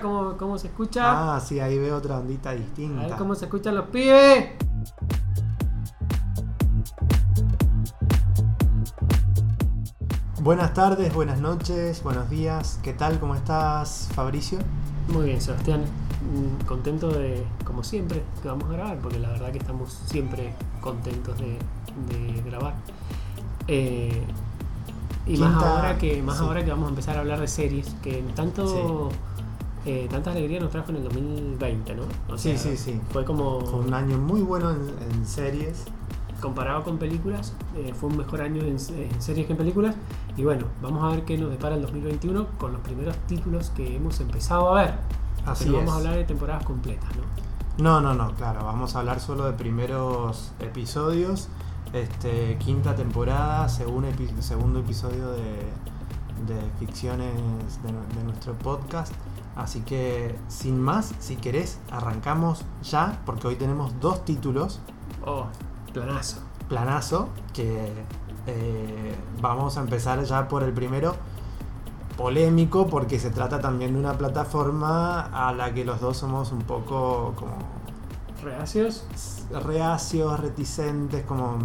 cómo, cómo se escucha. Ah, sí, ahí veo otra ondita A ver distinta. cómo se escuchan los pibes. Buenas tardes, buenas noches, buenos días. ¿Qué tal? ¿Cómo estás, Fabricio? Muy bien, Sebastián. Mm, Contento de, como siempre, que vamos a grabar, porque la verdad que estamos siempre contentos de, de grabar. Eh, y más ahora que más sí. ahora que vamos a empezar a hablar de series, que tanto eh, tanta alegría nos trajo en el 2020, ¿no? O Sí, sí, sí. Fue como Fue un año muy bueno en, en series. comparado con películas, eh, fue un mejor año en, en series que en películas. Y bueno, vamos a ver qué nos depara el 2021 con los primeros títulos que hemos empezado a ver. Así Pero no vamos a hablar de temporadas completas, ¿no? No, no, no, claro, vamos a hablar solo de primeros episodios. Este, quinta temporada, segundo, epi- segundo episodio de, de ficciones de, nu- de nuestro podcast. Así que, sin más, si querés, arrancamos ya, porque hoy tenemos dos títulos, Oh, planazo. planazo, que eh, vamos a empezar ya por el primero, polémico, porque se trata también de una plataforma a la que los dos somos un poco como ¿Reacios? reacios, reticentes, como.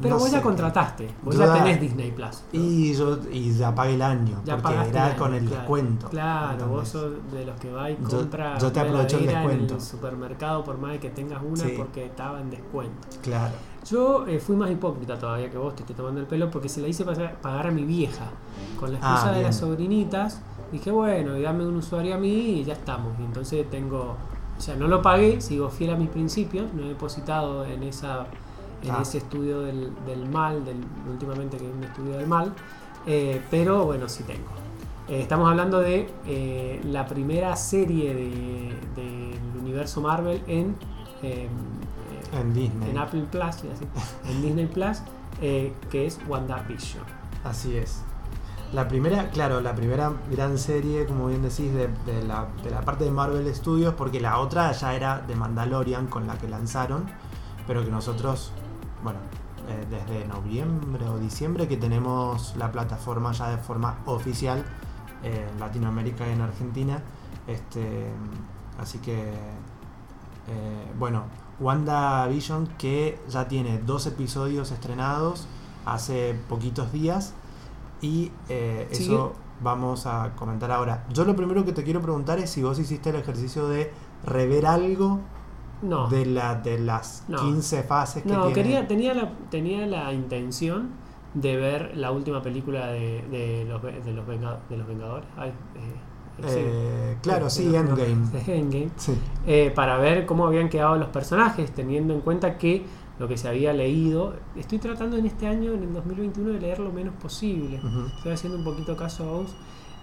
Pero no vos ya contrataste, vos Yo ya tenés Disney Plus. Y yo y ya pagué el año, Ya porque era el- con el claro, descuento. Claro, vos sos de los que va y Yo- compra yo te una aprovecho el heladera en descuento. el supermercado por más de que tengas una Sí. porque estaba en descuento. Claro. Yo eh, fui más hipócrita todavía que vos, te estoy tomando el pelo, porque se la hice pagar a mi vieja. Con la Ah, excusa de las sobrinitas, dije, bueno, y dame un usuario a mí y ya estamos. Y entonces tengo, o sea, no lo pagué, sigo fiel a mis principios, no he depositado en esa en Ah. ese estudio del, del mal, del, últimamente que es un estudio del mal, eh, pero bueno, sí tengo. Eh, estamos hablando de eh, la primera serie de- del universo Marvel en... En Disney. en Apple Plus, iba a decir, en Disney Plus, que es WandaVision. Así es. La primera, claro, la primera gran serie, como bien decís, de, de la, de la parte de Marvel Studios, porque la otra ya era de Mandalorian con la que lanzaron, pero que nosotros, bueno, eh, desde noviembre o diciembre que tenemos la plataforma ya de forma oficial eh, en Latinoamérica y en Argentina. Este, así que, eh, bueno, WandaVision que ya tiene dos episodios estrenados hace poquitos días y eh, eso vamos a comentar ahora. Yo lo primero que te quiero preguntar es si vos hiciste el ejercicio de rever algo No, de, la, de las No. 15 fases que no tiene. quería, tenía, la, tenía la intención de ver la última película de, de, los, de, los, venga- de los Vengadores. Ay, eh, sí. Eh, claro, sí, Endgame. Endgame. Sí. eh, para ver cómo habían quedado los personajes, teniendo en cuenta que lo que se había leído, estoy tratando en este año, en el 2021, de leer lo menos posible. Estoy haciendo un poquito caso a vos,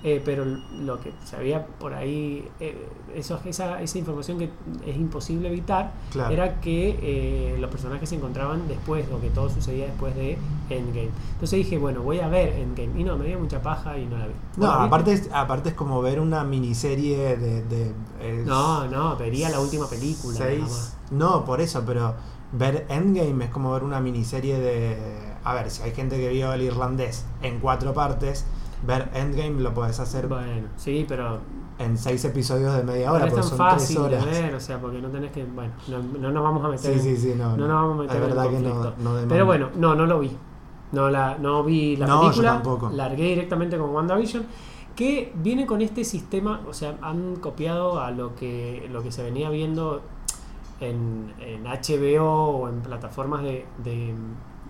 eh, pero lo que se había por ahí, eh, eso, esa, esa información que es imposible evitar, Claro. era que eh, los personajes se encontraban después, o que todo sucedía después de Endgame. Entonces dije, bueno, voy a ver Endgame. Y no, me dio mucha paja y no la vi. No, ¿Vos la aparte es, aparte es como ver una miniserie de... de es No, no, vería la última película. seis-. No, por eso, pero ver Endgame es como ver una miniserie de... A ver, si hay gente que vio el irlandés en cuatro partes, ver Endgame lo puedes hacer Bueno, sí, pero en seis episodios de media hora, no es porque tan son tres fácil de horas. ver, o sea, porque no tenés que. Bueno, no, no nos vamos a meter. Sí, en- sí, sí, no. no nos vamos a meter Es en verdad que no, no. Pero bueno, no, no lo vi. No, la, no vi la No, yo película. tampoco. Largué directamente con WandaVision. Que viene con este sistema, o sea, han copiado a lo que, lo que se venía viendo en, en HBO o en plataformas de, de-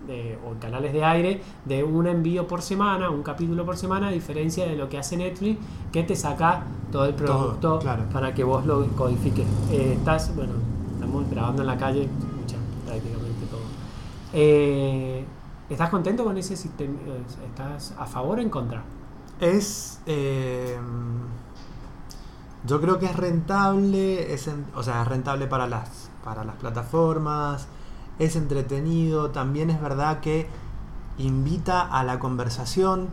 de- o en canales de aire de un envío por semana, un capítulo por semana, a diferencia de lo que hace Netflix, que te saca todo el Todo, producto claro. para que vos lo codifiques. Eh, estás, bueno, estamos grabando en la calle, escucha prácticamente todo. Eh, ¿Estás contento con ese sistema? ¿Estás a favor o en contra? Es. eh, yo creo que es rentable, es o sea, es rentable para las, para las plataformas, es entretenido, también es verdad que invita a la conversación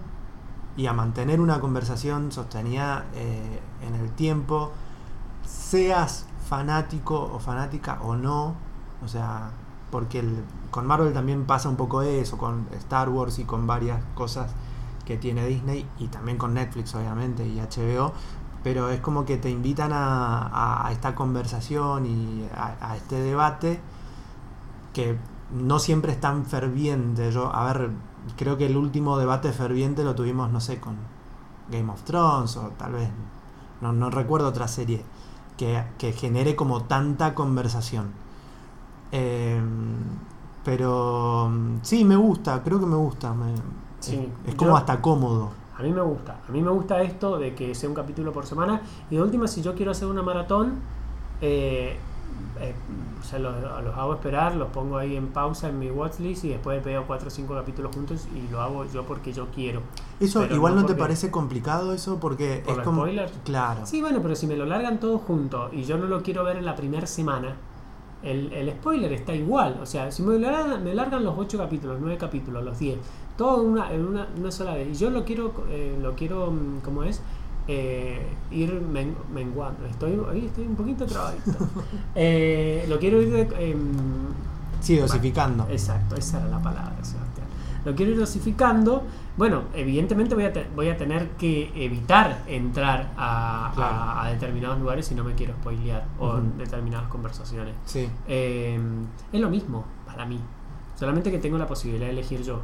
y a mantener una conversación sostenida eh, en el tiempo, seas fanático o fanática o no, o sea, porque el- con Marvel también pasa un poco eso, con Star Wars y con varias cosas que tiene Disney y también con Netflix obviamente y HBO, pero es como que te invitan a, esta conversación y a este debate que no siempre es tan ferviente. Yo, a ver, creo que el último debate ferviente lo tuvimos, no sé, con Game of Thrones o tal vez, no, no recuerdo otra serie que, que genere como tanta conversación. Eh, pero sí, me gusta, creo que me gusta. me- Sí, es, es como yo- hasta cómodo. A mí me gusta. A mí me gusta esto de que sea un capítulo por semana. Y de última, si yo quiero hacer una maratón, eh, eh, o sea, los, los hago esperar, los pongo ahí en pausa en mi watchlist y después veo cuatro o cinco capítulos juntos y lo hago yo porque yo quiero. Eso Pero igual no no, te parece complicado eso porque ¿Por es como spoilers? claro. Sí, bueno, pero si me lo largan todos juntos y yo no lo quiero ver en la primera semana, el, el spoiler está igual. O sea, si me largan, me largan los 8 capítulos, 9 capítulos, los 10, todo en una, en una, una sola vez. Y yo lo quiero, eh, lo quiero, mm, ¿cómo es? Eh, ir men- menguando. Estoy, hoy estoy un poquito trabadito. Eh, lo quiero ir de, em, Sí, dosificando. Exacto, esa era la palabra, Sebastián. Lo quiero ir dosificando. Bueno, evidentemente voy a, te- voy a tener que evitar entrar a, Claro. a- a determinados lugares si no me quiero spoilear o determinadas conversaciones. Sí. Eh, es lo mismo para mí, solamente que tengo la posibilidad de elegir yo.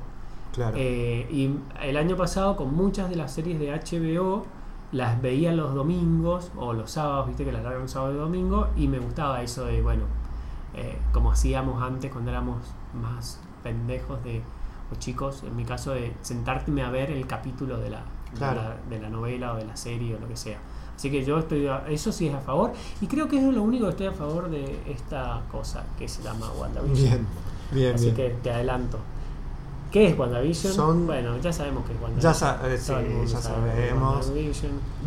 Claro. Eh, y el año pasado con muchas de las series de HBO las veía los domingos o los sábados, viste que las largan sábado y domingo y me gustaba eso de, bueno, eh, como hacíamos antes cuando éramos más pendejos de, o chicos, en mi caso de sentarte a ver el capítulo de la, Claro. de, la, de la novela o de la serie o lo que sea. Así que yo estoy, a- eso sí es a favor y creo que es lo único que estoy a favor de esta cosa que se llama WandaVision. bien. Bien, Así bien. que te adelanto. ¿Qué es WandaVision? Son- Bueno, ya sabemos que es WandaVision. Ya sa- eh, sí, ya sabemos.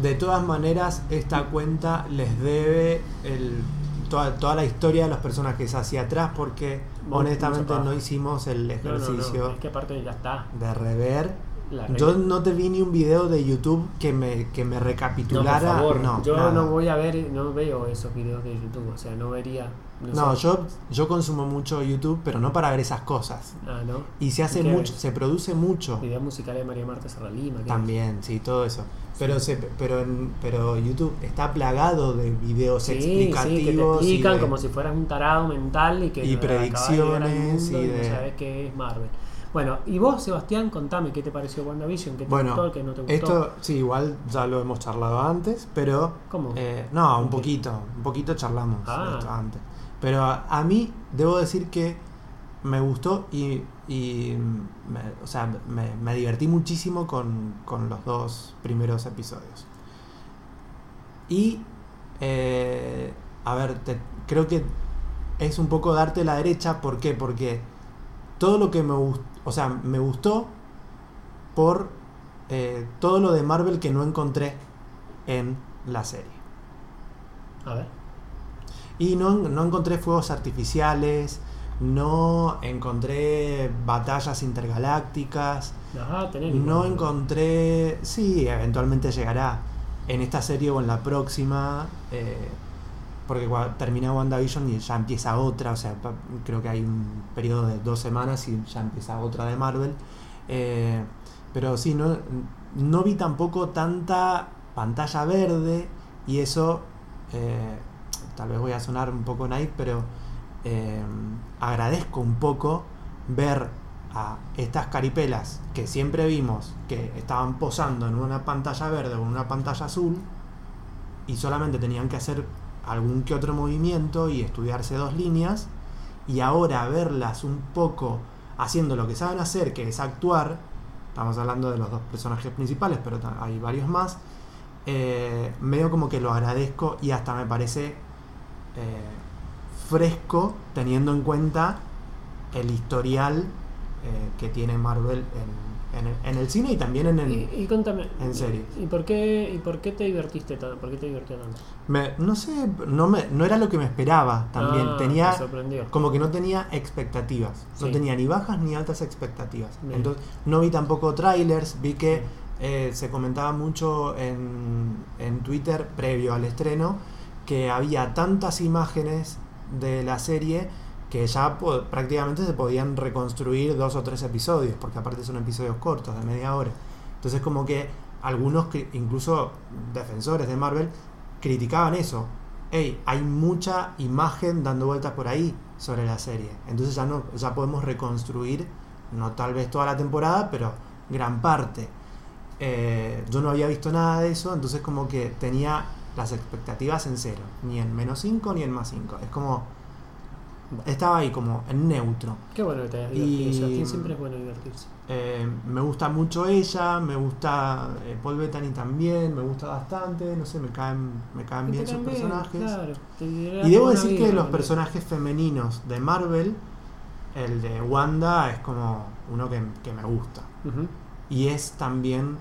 De todas maneras, esta cuenta les debe el, toda, toda la historia de los personajes hacia atrás porque honestamente no hicimos el No, no, no, ejercicio es que aparte ya está. de rever. Yo no te vi ni un video de YouTube que me, que me No, recapitulara. por favor, no, yo nada. no voy a ver, no veo esos videos de YouTube, o sea, no vería. No, yo, yo consumo mucho YouTube, pero no para ver esas cosas. Ah, ¿no? Y se hace ¿Y mucho, ves? se produce mucho. Videos musicales de María Marta Serralima. ¿qué También, sí, todo eso. Pero se, pero en, pero YouTube está plagado de videos Sí, sí, que te explicativos y explican de- como si fueras un tarado mental y que Y de predicciones mundo y y de- no sabes qué es Marvel. Bueno, y vos, Sebastián, contame qué te pareció WandaVision, qué te Bueno, gustó, qué no te gustó. Esto, sí, igual ya lo hemos charlado antes, pero... ¿Cómo? eh, no, un poquito, un poquito charlamos Ah. de esto antes. Pero a, mí, debo decir que me gustó y, me, o sea, me, divertí muchísimo con, con los dos primeros episodios. Y, eh, a ver, creo que es un poco darte la derecha, ¿por qué? Porque todo lo que me gustó, o sea, me gustó por eh, todo lo de Marvel que no encontré en la serie. A ver. Y no, no encontré fuegos artificiales, no encontré batallas intergalácticas, Ajá, tener no encontré... Sí, eventualmente llegará en esta serie o en la próxima, eh, porque termina WandaVision y ya empieza otra, o sea, creo que hay un periodo de dos semanas y ya empieza otra de Marvel. Eh, pero sí, no, no vi tampoco tanta pantalla verde y eso, eh, tal vez voy a sonar un poco naive, pero eh, agradezco un poco ver a estas caripelas que siempre vimos que estaban posando en una pantalla verde o en una pantalla azul y solamente tenían que hacer algún que otro movimiento y estudiarse dos líneas y ahora verlas un poco haciendo lo que saben hacer que es actuar estamos hablando de los dos personajes principales pero hay varios más eh, medio como que lo agradezco y hasta me parece eh, fresco teniendo en cuenta el historial eh, que tiene Marvel en, en el, en el cine y también en el... Y, y contame. en. ¿Y por qué, y por qué te divertiste tanto? ¿Por qué te divirtió tanto? me- no sé, no, me, no era lo que me esperaba también. Ah, tenía como que no tenía expectativas. No tenía ni bajas ni altas expectativas. Bien. Entonces no vi tampoco trailers, vi que eh, se comentaba mucho en, en Twitter previo al estreno que había tantas imágenes de la serie que ya prácticamente se podían reconstruir dos o tres episodios, porque aparte son episodios cortos, de media hora. Entonces como que algunos, incluso defensores de Marvel, criticaban eso. Hey, hay mucha imagen dando vueltas por ahí sobre la serie. Entonces ya no, ya podemos reconstruir, no tal vez toda la temporada, pero gran parte. Eh, yo no había visto nada de eso, entonces como que tenía las expectativas en cero, ni en menos 5 ni en más 5. Es como, estaba ahí como en neutro. Qué bueno que te hayas divertido. Sebastián, siempre es bueno divertirse. Eh, me gusta mucho ella, me gusta eh, Paul Bettany también, me gusta bastante, no sé, me caen, me caen bien sus personajes. claro, Y debo decir vida, que los personajes femeninos de Marvel, el de Wanda es como uno que, que me gusta. Y es también,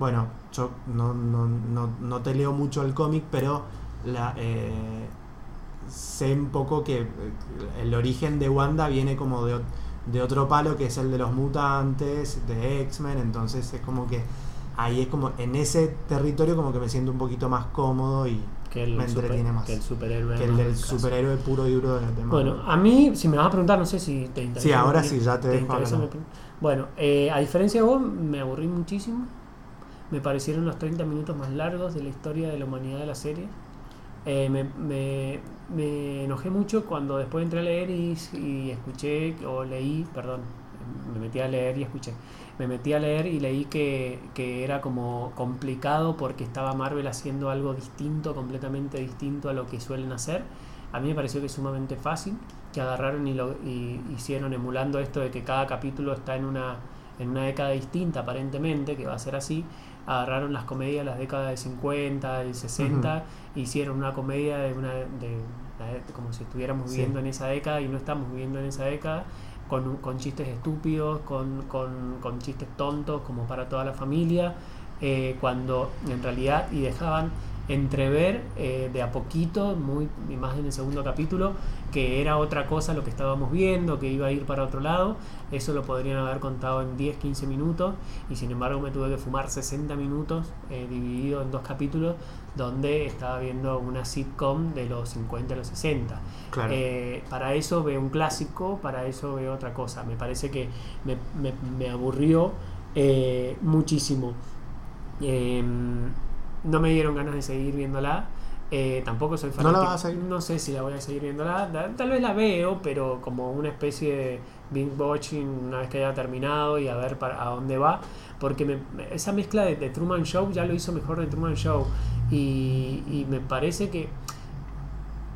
bueno, yo no, no, no, no te leo mucho el cómic, pero la, eh, sé un poco que eh, el origen de Wanda viene como de, de otro palo que es el de los mutantes, de X-Men, entonces es como que ahí es como en ese territorio como que me siento un poquito más cómodo y Que el, Me super- entretiene más. que el superhéroe. que el del superhéroe puro y duro de, de Marvel. Bueno, a mí, si me vas a preguntar, no sé si te interesa. Sí, ahora sí, ya te dejo interesa mi opinión? Bueno, eh, a diferencia de vos, me aburrí muchísimo. Me parecieron los 30 minutos más largos de la historia de la humanidad de la serie. Eh, me, enojé mucho cuando después entré a leer y, escuché, o leí, perdón, me metí a leer y escuché. Me metí a leer y leí que, que era como complicado porque estaba Marvel haciendo algo distinto, completamente distinto a lo que suelen hacer. A mí me pareció que es sumamente fácil, que agarraron y, lo, hicieron emulando esto de que cada capítulo está en una, en una década distinta aparentemente, que va a ser así. Agarraron las comedias de las décadas del 50, del 60, hicieron una comedia de una de, de- como si estuviéramos Sí. viviendo en esa década y no estamos viviendo en esa década con, con chistes estúpidos, con, con- con chistes tontos como para toda la familia, eh, cuando en realidad y dejaban entrever eh, de a poquito, muy y más en el segundo capítulo, que era otra cosa lo que estábamos viendo, que iba a ir para otro lado. Eso lo podrían haber contado en 10-15 minutos y sin embargo me tuve que fumar 60 minutos eh, dividido en dos capítulos donde estaba viendo una sitcom de los 50 a los 60. claro. Eh, para eso veo un clásico, para eso veo otra cosa. Me parece que me, me- me aburrió eh, muchísimo. Eh, no me dieron ganas de seguir viéndola. Eh, tampoco soy ¿No fanático. la vas a seguir? No sé si la voy a seguir viéndola. Da- Tal vez la veo, pero como una especie de binge watching una vez que haya terminado y a ver para, a dónde va. Porque me- esa mezcla de, de Truman Show ya lo hizo mejor de Truman Show. Y, y me parece que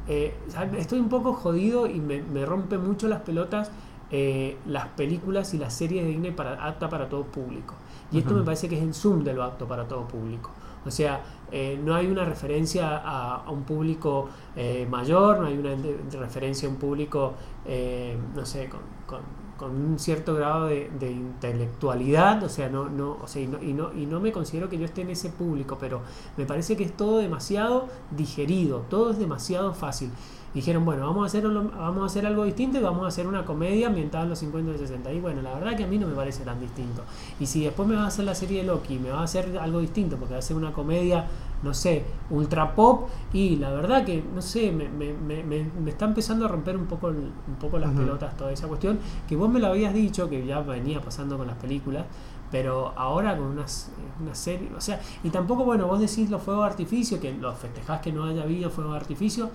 eh, estoy un poco jodido y me, me rompe mucho las pelotas eh, las películas y las series de Disney para, apta para todo público. Y esto me parece que es en Zoom de lo apto para todo público. O sea, eh, no hay una referencia a, un público eh, mayor, no hay una referencia a un público, eh, no sé, con, con- con un cierto grado de, de intelectualidad, o sea, no, no, o sea, y no, y no, y no me considero que yo esté en ese público, pero me parece que es todo demasiado digerido, todo es demasiado fácil. Dijeron, bueno, vamos a, hacer, vamos a hacer algo distinto y vamos a hacer una comedia ambientada en los 50 y 60. Y bueno, la verdad que a mí no me parece tan distinto. Y si después me va a hacer la serie de Loki, me va a hacer algo distinto, porque va a ser una comedia, no sé, ultra pop, y la verdad que, no sé, me, me, me, me- me está empezando a romper un poco, un poco las pelotas toda esa cuestión, que vos me lo habías dicho, que ya venía pasando con las películas, pero ahora con unas, una serie, o sea, y tampoco, bueno, vos decís los fuegos de artificio, que los festejás que no haya habido fuegos de artificio,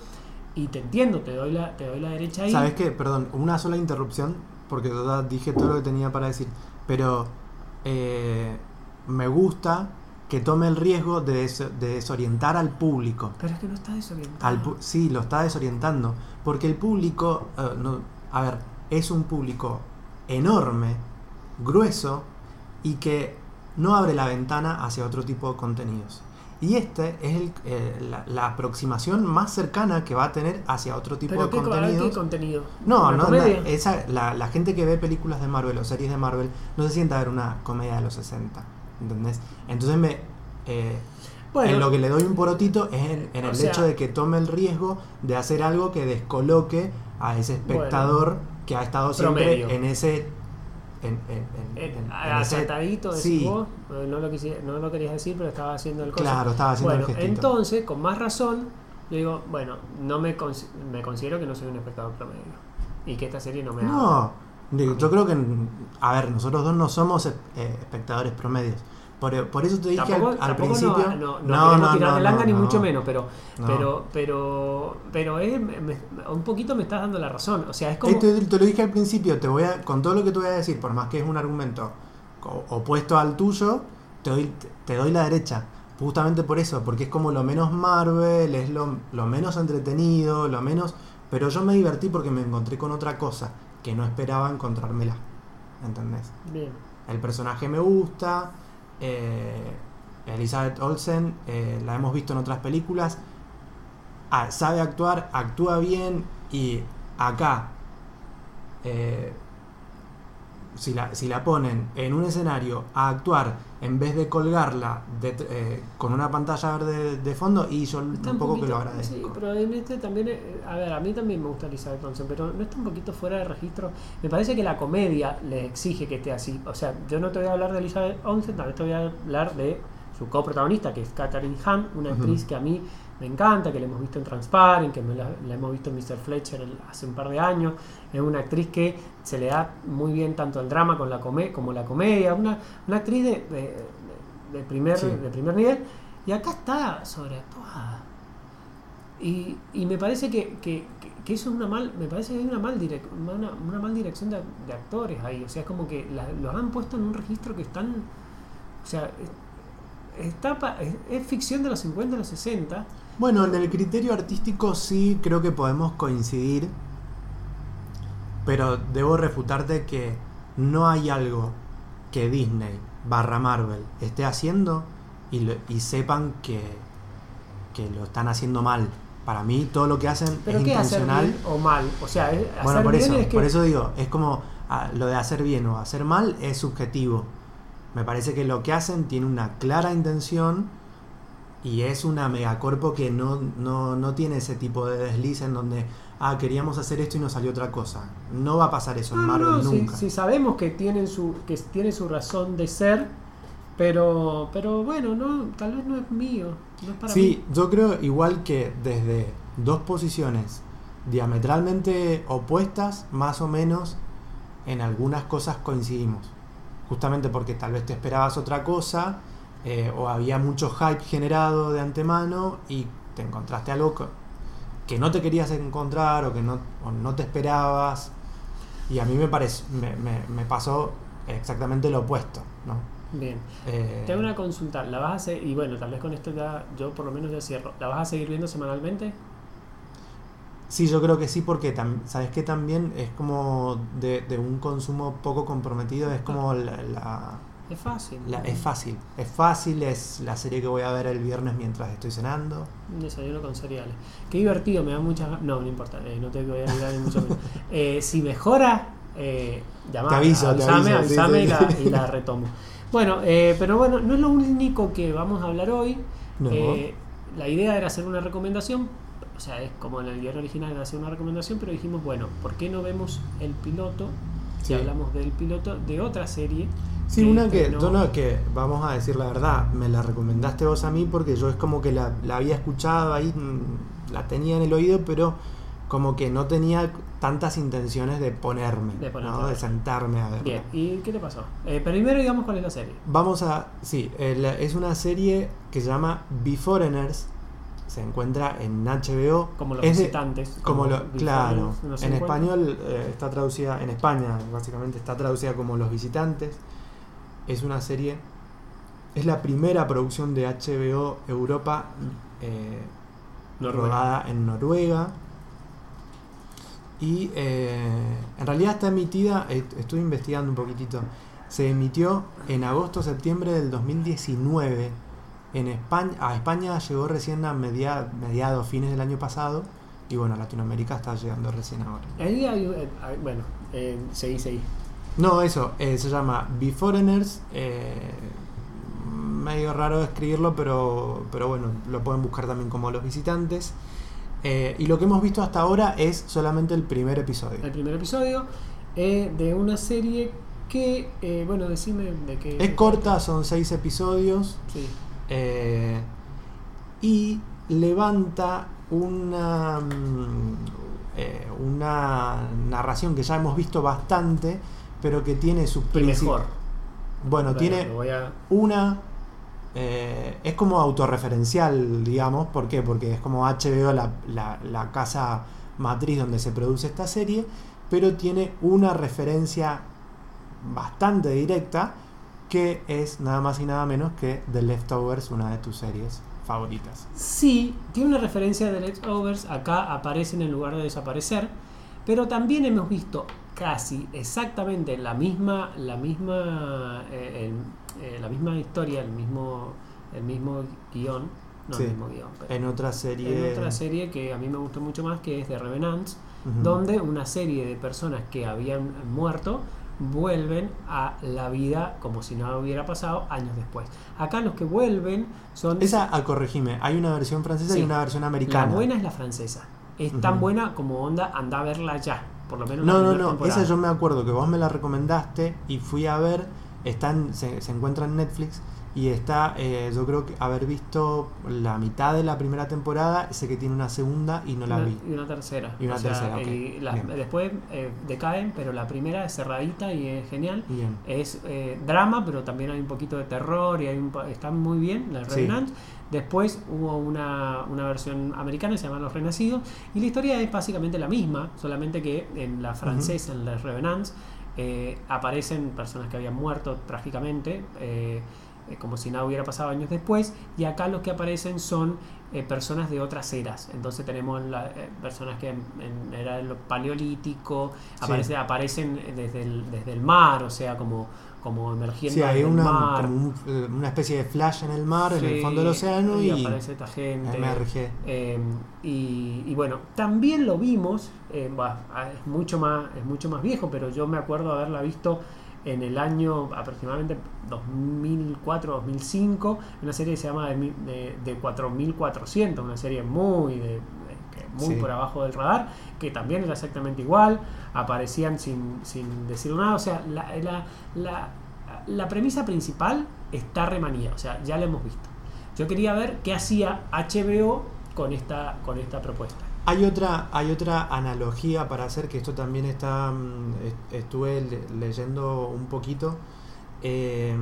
y te entiendo, te doy la, te doy la derecha ahí. ¿Sabes qué? Perdón, una sola interrupción, porque yo ya dije todo lo que tenía para decir, pero eh, me gusta que tome el riesgo de, des- de desorientar al público. Pero es que no está pu- sí, lo está desorientando, porque el público, eh, no- a ver, es un público enorme, grueso, y que no abre la ventana hacia otro tipo de contenidos. Y este es el- eh, la, la aproximación más cercana que va a tener hacia otro tipo ¿Pero de qué, contenidos. qué contenido? No, ¿Una no, la, esa, la, la gente que ve películas de Marvel o series de Marvel no se sienta a ver una comedia de los 60, ¿entendés? Entonces me... eh, Bueno, en lo que le doy un porotito es en, el sea- hecho de que tome el riesgo de hacer algo que descoloque a ese espectador que ha estado siempre Promedio. en ese... En, en- en- eh, en- en ese- achatadito, decís sí. vos, eh, no lo, quisi- no lo querías decir, pero estaba haciendo el. Claro, estaba haciendo Bueno, el gestito. entonces, con más razón, yo digo, bueno, no me, me considero que no soy un espectador promedio. Y que esta serie no me No, yo creo que, a ver, nosotros dos no somos eh, espectadores promedios, Por, por eso te dije Tampoco, al, al tampoco principio. no, no, no, queremos tirar de langa ni no. mucho menos, pero No. pero pero pero es- me- un poquito me estás dando la razón. O sea, es como Esto te lo dije al principio, te voy a, con todo lo que te voy a decir, por más que es un argumento opuesto al tuyo, te doy, te doy la derecha. Justamente por eso, porque es como lo menos Marvel, es lo, lo menos entretenido, lo menos... Pero yo me divertí porque me encontré con otra cosa que no esperaba encontrármela. ¿Entendés? bien. El personaje me gusta. Eh, Elizabeth Olsen eh, la hemos visto en otras películas. Ah, sabe actuar, actúa bien y acá, eh, si, la, si la ponen en un escenario a actuar en vez de colgarla de- eh, con una pantalla verde de fondo, y yo un poco que lo agradezco. Sí, pero este también, eh, a ver, a mí también me gusta Elizabeth Olsen, pero no está un poquito fuera de registro. Me parece que la comedia le exige que esté así. O sea, yo no te voy a hablar de Elizabeth Olsen, también te voy a hablar de su coprotagonista, que es Katherine Hahn, una actriz que a mí me encanta, que la hemos visto en Transparent, que me la, la hemos visto en Mr. Fletcher el- hace un par de años. Es una actriz que se le da muy bien tanto el drama con la come- como la comedia. Una, una actriz de, de- de primer, Sí. de primer nivel. Y acá está sobreactuada. Y, y me parece que, que- eso es una mal, me parece que hay una mal, direc- una, una mal dirección de, de actores ahí. O sea, es como que la- los han puesto en un registro que están. O sea, es, está pa- es, es ficción de los 50 y los 60. Bueno, en el criterio artístico sí creo que podemos coincidir, pero debo refutarte que no hay algo que Disney barra Marvel esté haciendo y, lo- y sepan que, que lo están haciendo mal. Para mí todo lo que hacen Pero es ¿qué hacer intencional. bien o mal? O sea, es- Bueno, hacer por bien eso, es que. por eso digo, es como ah, lo de hacer bien o hacer mal es subjetivo. Me parece que lo que hacen tiene una clara intención y es una megacorpo que no, no, no tiene ese tipo de desliz en donde, ah, queríamos hacer esto y nos salió otra cosa. No va a pasar eso en No, Marvel no, nunca. sí sabemos que tienen su que tiene su razón de ser, pero pero bueno, no, tal vez no es mío, no es para Sí, yo creo igual que desde dos posiciones diametralmente opuestas, más o menos, en algunas cosas coincidimos. Justamente porque tal vez te esperabas otra cosa, eh, o había mucho hype generado de antemano y te encontraste algo co- que no te querías encontrar o que no, o no te esperabas. Y a mí me, parece, me, me- me pasó exactamente lo opuesto. ¿no? Bien. Eh, Te hago una consulta, la vas a hacer y bueno, tal vez con esto ya yo por lo menos ya cierro. ¿La vas a seguir viendo semanalmente? Sí, yo creo que sí, porque sabes que también es como de, de un consumo poco comprometido, es como la, la- Es fácil. la- es fácil, es fácil, es la serie que voy a ver el viernes mientras estoy cenando. Un desayuno con cereales. Qué divertido, me da muchas No, no importa, eh, no te voy a ayudar ni mucho menos. Eh, si mejora, eh, llamame, Te aviso, te sí, sí. y, la, y la retomo. Bueno, eh, pero bueno, no es lo único que vamos a hablar hoy. No. Eh, la idea era hacer una recomendación, o sea, es como en el guion original era hacer una recomendación, pero dijimos, bueno, ¿por qué no vemos el piloto? Si hablamos del piloto de otra serie. Sí, una que, estrenó- yo no, que vamos a decir la verdad, me la recomendaste vos a mí porque yo es como que la, la había escuchado ahí, mm, la tenía en el oído, pero como que no tenía tantas intenciones de ponerme, De ¿no? a de sentarme a ver. Bien, ¿y qué te pasó? Eh, primero digamos cuál es la serie. Vamos a. Sí, el- es una serie que se llama Beforeigners. Se encuentra en HBO. Como los Es de- visitantes. como lo, claro. no en español eh, está traducida. En España, básicamente, está traducida como Los Visitantes. Es una serie. Es la primera producción de HBO Europa eh, rodada en Noruega. Y eh, en realidad está emitida, est- estuve investigando un poquitito, se emitió en agosto-septiembre del 2019. En España, a España llegó recién a media- mediados, fines del año pasado. Y bueno, Latinoamérica está llegando recién ahora. Ahí eh, hay- bueno, eh, seguí, seguí. No, eso, eh, se llama Beforeigners. eh, medio raro escribirlo, pero, pero bueno, lo pueden buscar también como Los Visitantes. Eh, y lo que hemos visto hasta ahora es solamente el primer episodio. El primer episodio eh, de una serie que, bueno, decime de qué. Es corta, son seis episodios. Sí. y levanta una, mm, una narración que ya hemos visto bastante, pero que tiene sus princip- Mejor. Bueno, tiene a- una eh, es como autorreferencial, digamos. ¿Por qué? Porque es como HBO la, la- la casa matriz donde se produce esta serie, pero tiene una referencia bastante directa que es nada más y nada menos que The Leftovers, una de tus series favoritas. Sí, tiene una referencia de Leftovers, acá aparecen en lugar de desaparecer, pero también hemos visto casi exactamente la misma, la misma, eh, el- eh, la misma historia, el mismo, el mismo guion, no Sí. el mismo guion, pero En otra serie. en otra serie que a mí me gustó mucho más, que es de Revenants, donde una serie de personas que habían muerto vuelven a la vida como si nada hubiera pasado años después. Acá los que vuelven son... Esa, a corregime, hay una versión francesa Sí. y una versión americana. La buena es la francesa. Es tan buena como onda, anda a verla ya. Por lo menos No, no, no, temporada. esa yo me acuerdo que vos me la recomendaste y fui a ver, están, se, se encuentra en Netflix y está, eh, yo creo que haber visto la mitad de la primera temporada, sé que tiene una segunda y no la Una- vi. Y una tercera. Y una O sea, tercera, y Bien. después eh, decaen, pero la primera es cerradita y es genial. Bien. Es eh, drama, pero también hay un poquito de terror y hay un, está muy bien, la Sí. Revenant. Después hubo una, una versión americana se llama Los Renacidos. Y la historia es básicamente la misma, solamente que en la francesa, en Les Revenants, eh, aparecen personas que habían muerto trágicamente, eh, como si nada hubiera pasado años después. Y acá los que aparecen son eh, personas de otras eras. Entonces tenemos la- eh, personas que en, en era del paleolítico, Sí. aparece- aparecen desde el, desde el mar, o sea, como, como emergiendo Sí, hay una, mar. como un- eh, una especie de flash en el mar, en el fondo del océano y, aparece esta gente. emerge. Eh, y, y bueno, también lo vimos, eh, bah, es, mucho más, es mucho más viejo, pero yo me acuerdo haberla visto en el año aproximadamente 2004-2005, una serie que se llama de, de, de 4400, una serie muy de, muy Sí. por abajo del radar, que también era exactamente igual, aparecían sin, sin decir nada, o sea, la, la, la, la premisa principal está remanida, o sea, ya la hemos visto. Yo quería ver qué hacía HBO con esta, con esta propuesta. Hay otra, hay otra analogía para hacer, que esto también está, mm, est- estuve le- leyendo un poquito, eh,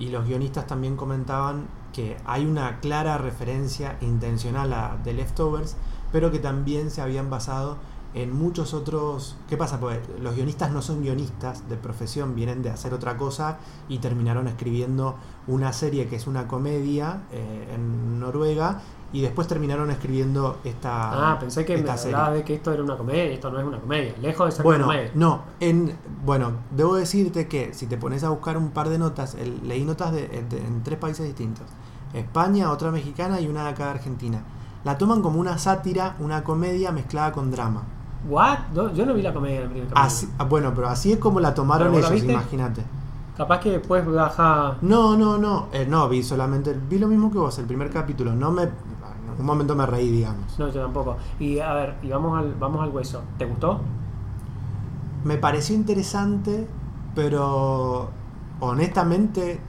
y los guionistas también comentaban que hay una clara referencia intencional a The Leftovers, pero que también se habían basado en muchos otros... ¿Qué pasa? Pues los guionistas no son guionistas de profesión, vienen de hacer otra cosa y terminaron escribiendo una serie que es una comedia eh, en Noruega y después terminaron escribiendo esta... Ah, pensé que me esta serie. hablaba de que esto era una comedia, y esto no es una comedia, lejos de ser una Bueno, comedia. no, en, bueno, debo decirte que si te pones a buscar un par de notas, el- leí notas de, de- en tres países distintos, España, otra mexicana y una de acá de Argentina. La toman como una sátira, una comedia mezclada con drama. ¿What? No, yo no vi la comedia del primer capítulo. Así, ah, bueno, pero así es como la tomaron ¿Pero vos la ellos, imagínate. Capaz que después baja. No, no, no, eh, no, vi solamente, vi lo mismo que vos, el primer capítulo, no me, algún momento me reí, digamos. No, yo tampoco. Y a ver, y vamos al, vamos al hueso. ¿Te gustó? Me pareció interesante, pero honestamente,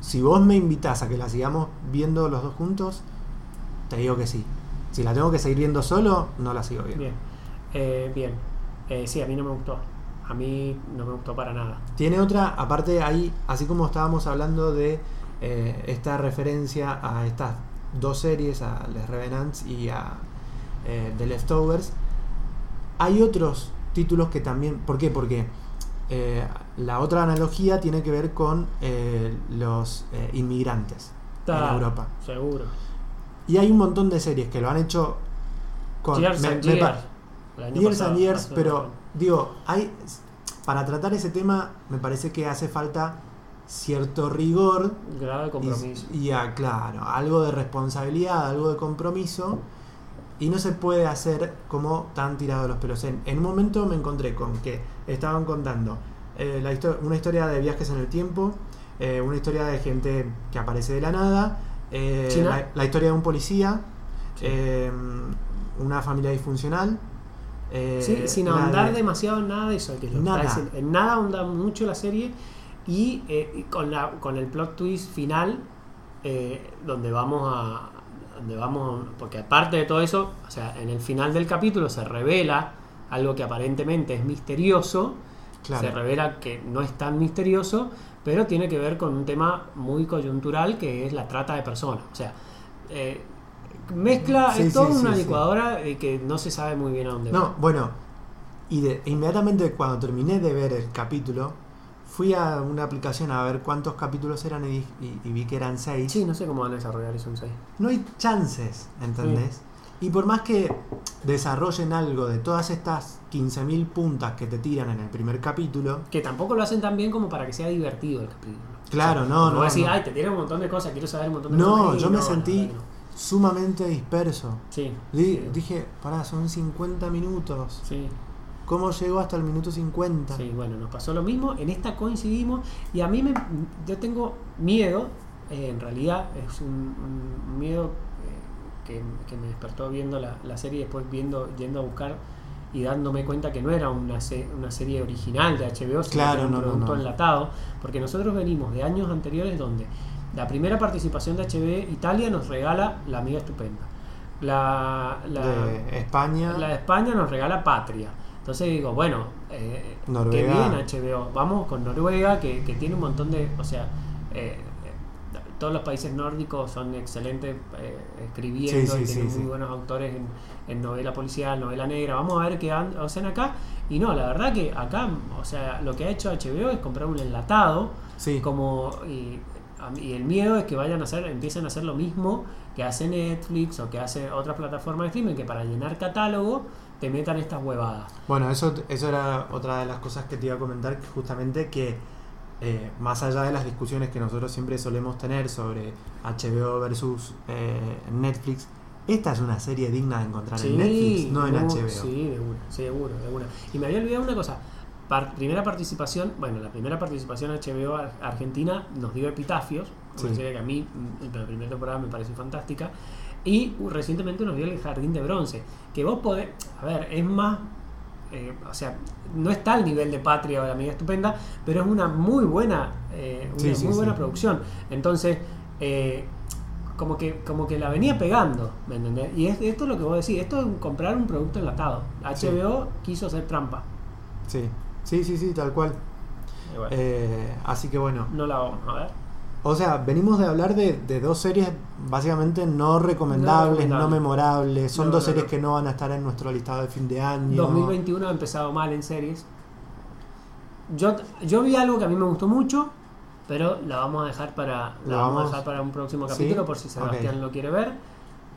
si vos me invitás a que la sigamos viendo los dos juntos, te digo que sí. Si la tengo que seguir viendo solo, no la sigo viendo. Bien. Eh, bien. Eh, sí, a mí no me gustó. A mí no me gustó para nada. Tiene otra, aparte ahí, así como estábamos hablando de eh, esta referencia a estas dos series, a Les Revenants y a eh, The Leftovers, hay otros títulos que también... ¿Por qué? Porque eh, la otra analogía tiene que ver con eh, los inmigrantes Está- en Europa. Seguro. Y hay un montón de series que lo han hecho con... Years me- and me Years. pasado, and Years, pero digo, hay para tratar ese tema me parece que hace falta cierto rigor Grado de compromiso. y, y a- claro, algo de responsabilidad, algo de compromiso y no se puede hacer como tan tirado los pelos. En, en un momento me encontré con que estaban contando eh, la histo- una historia de viajes en el tiempo, eh, una historia de gente que aparece de la nada, eh, la, la historia de un policía, Sí. una familia disfuncional. Sí, sin ahondar de- demasiado en nada de eso. Que es lo Nada. En nada ahonda mucho la serie y, eh, y con, la, con el plot twist final, eh, donde vamos a. Donde vamos, porque aparte de todo eso, o sea, en el final del capítulo se revela algo que aparentemente es misterioso Claro. Se revela que no es tan misterioso, pero tiene que ver con un tema muy coyuntural que es la trata de personas. O sea, eh, mezcla Sí, es toda sí, una sí, licuadora que no se sabe muy bien a dónde va. No, bueno, y de, inmediatamente cuando terminé de ver el capítulo, fui a una aplicación a ver cuántos capítulos eran y, y- y vi que eran seis. Sí, no sé cómo van a desarrollar eso en 6. No hay chances, ¿entendés? Y por más que desarrollen algo de todas estas 15.000 puntas que te tiran en el primer capítulo, Que tampoco lo hacen tan bien como para que sea divertido el capítulo. Claro, no, no, decir, no. ay, te tiran un montón de cosas, quiero saber un montón de No, cosas. Y yo me sentí- no. sumamente disperso. Sí. Di- sí, Dije, pará, son 50 minutos. sí. ¿Cómo llegó hasta el minuto 50? Sí, bueno, nos pasó lo mismo. En esta coincidimos y a mí me, yo tengo miedo, eh, en realidad es un, un miedo eh, que, que me despertó viendo la, la serie y después viendo, yendo a buscar y dándome cuenta que no era una, se- una serie original de HBO, sino Claro, era un no, no, producto no. enlatado, porque nosotros venimos de años anteriores donde la primera participación de HBO Italia nos regala La Amiga Estupenda. La, la, De España. la de España nos regala Patria. Entonces digo, bueno, eh, qué bien HBO. Vamos con Noruega, que, que tiene un montón de. O sea, eh, eh, todos los países nórdicos son excelentes eh, escribiendo Sí, sí, y tienen sí, muy buenos autores en, en novela policial, novela negra. Vamos a ver qué hacen acá. Y no, la verdad que acá, o sea, lo que ha hecho HBO es comprar un enlatado Sí. como y el miedo es que vayan a hacer empiecen a hacer lo mismo que hace Netflix o que hace otras plataformas de streaming que para llenar catálogo te metan estas huevadas Bueno, eso, eso era otra de las cosas que te iba a comentar, que justamente que eh, más allá de las discusiones que nosotros siempre solemos tener sobre HBO versus eh, Netflix, esta es una serie digna de encontrar en Netflix, no en uh, HBO. sí de una seguro de una y me había olvidado una cosa Par- primera participación bueno la primera participación HBO Ar- Argentina nos dio Epitafios una Sí. serie que a mí mm, la primera temporada me pareció fantástica y uh, recientemente nos dio El Jardín de Bronce que vos podés a ver es más eh, o sea, no está al nivel de Patria o la Amiga Estupenda, pero es una muy buena, eh, una Sí, sí, muy buena producción. Entonces, eh, como que, como que la venía pegando, ¿me entendés? Y es, esto es lo que vos decís, esto es comprar un producto enlatado. HBO quiso hacer trampa. Sí, sí, sí, sí, tal cual. Bueno, Eh, así que bueno, no la vamos a ver. O sea, venimos de hablar de, de dos series básicamente no recomendables, no, memorables, son No, dos no, series que no van a estar en nuestro listado de fin de año. 2021 ha empezado mal en series. Yo, yo vi algo que a mí me gustó mucho, pero la vamos a dejar para, la ¿La vamos a dejar para un próximo ¿Sí? capítulo por si Sebastián lo quiere ver.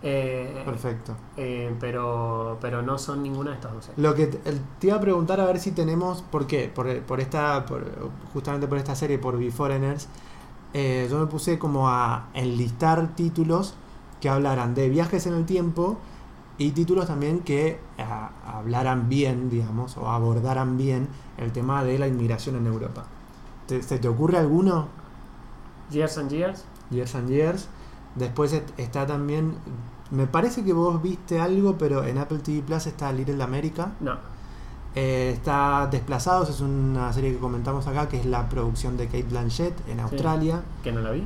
Eh, Perfecto. eh, pero, pero no son ninguna de estas dos series. Lo que te, iba a preguntar a ver si tenemos, ¿por qué? Por, por esta, por- justamente por esta serie, por Beforeigners, eh, yo me puse como a enlistar títulos que hablaran de viajes en el tiempo y títulos también que ah, hablaran bien, digamos, o abordaran bien el tema de la inmigración en Europa. ¿Te- ¿Se te ocurre alguno? Years and Years. Years and Years. Después est- está también, me parece que vos viste algo, pero en Apple TV Plus está Little America. No. Eh, está Desplazados, es una serie que comentamos acá, que es la producción de Kate Blanchett en Australia. Que no la vi.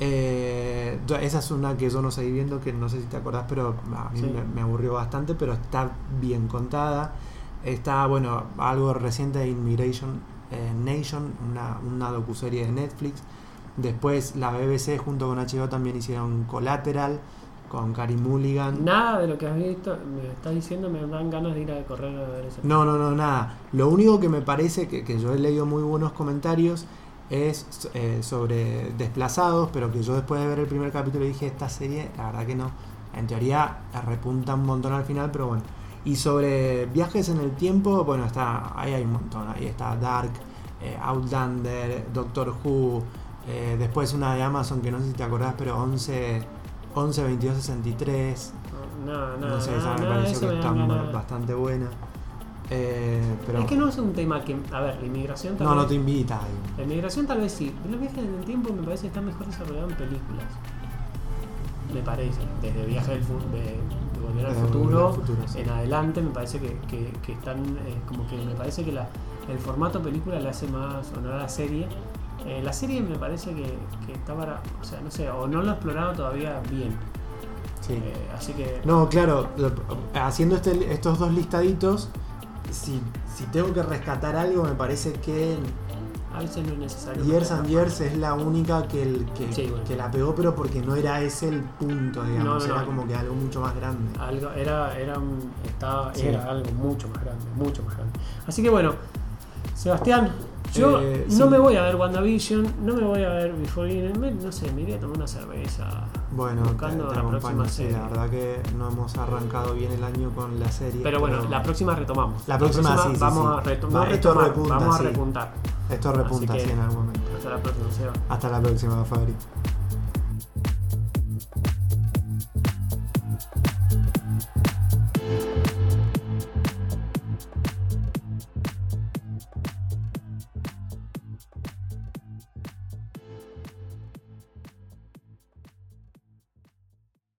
Eh, esa es una que yo no seguí viendo, que no sé si te acordás, pero a mí Sí. me, me aburrió bastante, pero está bien contada. Está, bueno, algo reciente de Immigration eh, Nation, una, una docuserie de Netflix. Después la BBC junto con HBO también hicieron Collateral con Carey Mulligan. Nada de lo que has visto, me estás diciendo, me dan ganas de ir a correr a ver ese. No, no, no, nada. Lo único que me parece que, que yo he leído muy buenos comentarios es eh, sobre desplazados, pero que yo después de ver el primer capítulo dije, esta serie, la verdad que no. En teoría repunta un montón al final, pero bueno. Y sobre viajes en el tiempo, bueno, está ahí hay un montón. Ahí está Dark, eh, Outlander, Doctor Who. eh, después una de Amazon que no sé si te acordás, pero 11, 11 22 63. No, no, No sé, no, esa me no, pareció eso que me está bastante buena. Eh, pero Es que no es un tema que. A ver, la inmigración tal no, no vez- te invita. La inmigración tal vez sí, pero los viajes en el tiempo me parece que están mejor desarrollados en películas. Me parece. Desde Viaje del de, de Volver al Desde Futuro, sí. en adelante me parece que, que- que están eh, como que me parece que la, el formato película le hace más honor a la serie. Eh, la serie me parece que, que está para, o sea, no sé, o no lo ha explorado todavía bien. Sí. Eh, así que No, claro, lo- haciendo este- estos dos listaditos, si, si tengo que rescatar algo, me parece que A veces no es necesario. Years and Years es la única que, el- que, Sí, bueno. que la pegó, pero porque no era ese el punto, digamos. No, no, era no. como que algo mucho más grande. Algo, era, era, estaba, Sí. era algo mucho más grande, mucho más grande. Así que bueno, Sebastián, yo Eh, no sí. me voy a ver WandaVision, no me voy a ver Before me- no sé, me iría a tomar una cerveza. Bueno, te, buscando te la acompaño. próxima Sí, serie. la verdad que no hemos arrancado bien el año con la serie. Pero bueno, la próxima retomamos. La próxima, sí, sí, vamos sí. a reto- Va, no esto retomar, repunta, vamos a sí. repuntar. Esto repunta Así que- así en algún momento. Hasta la próxima, Seba. Hasta la próxima, Fabri.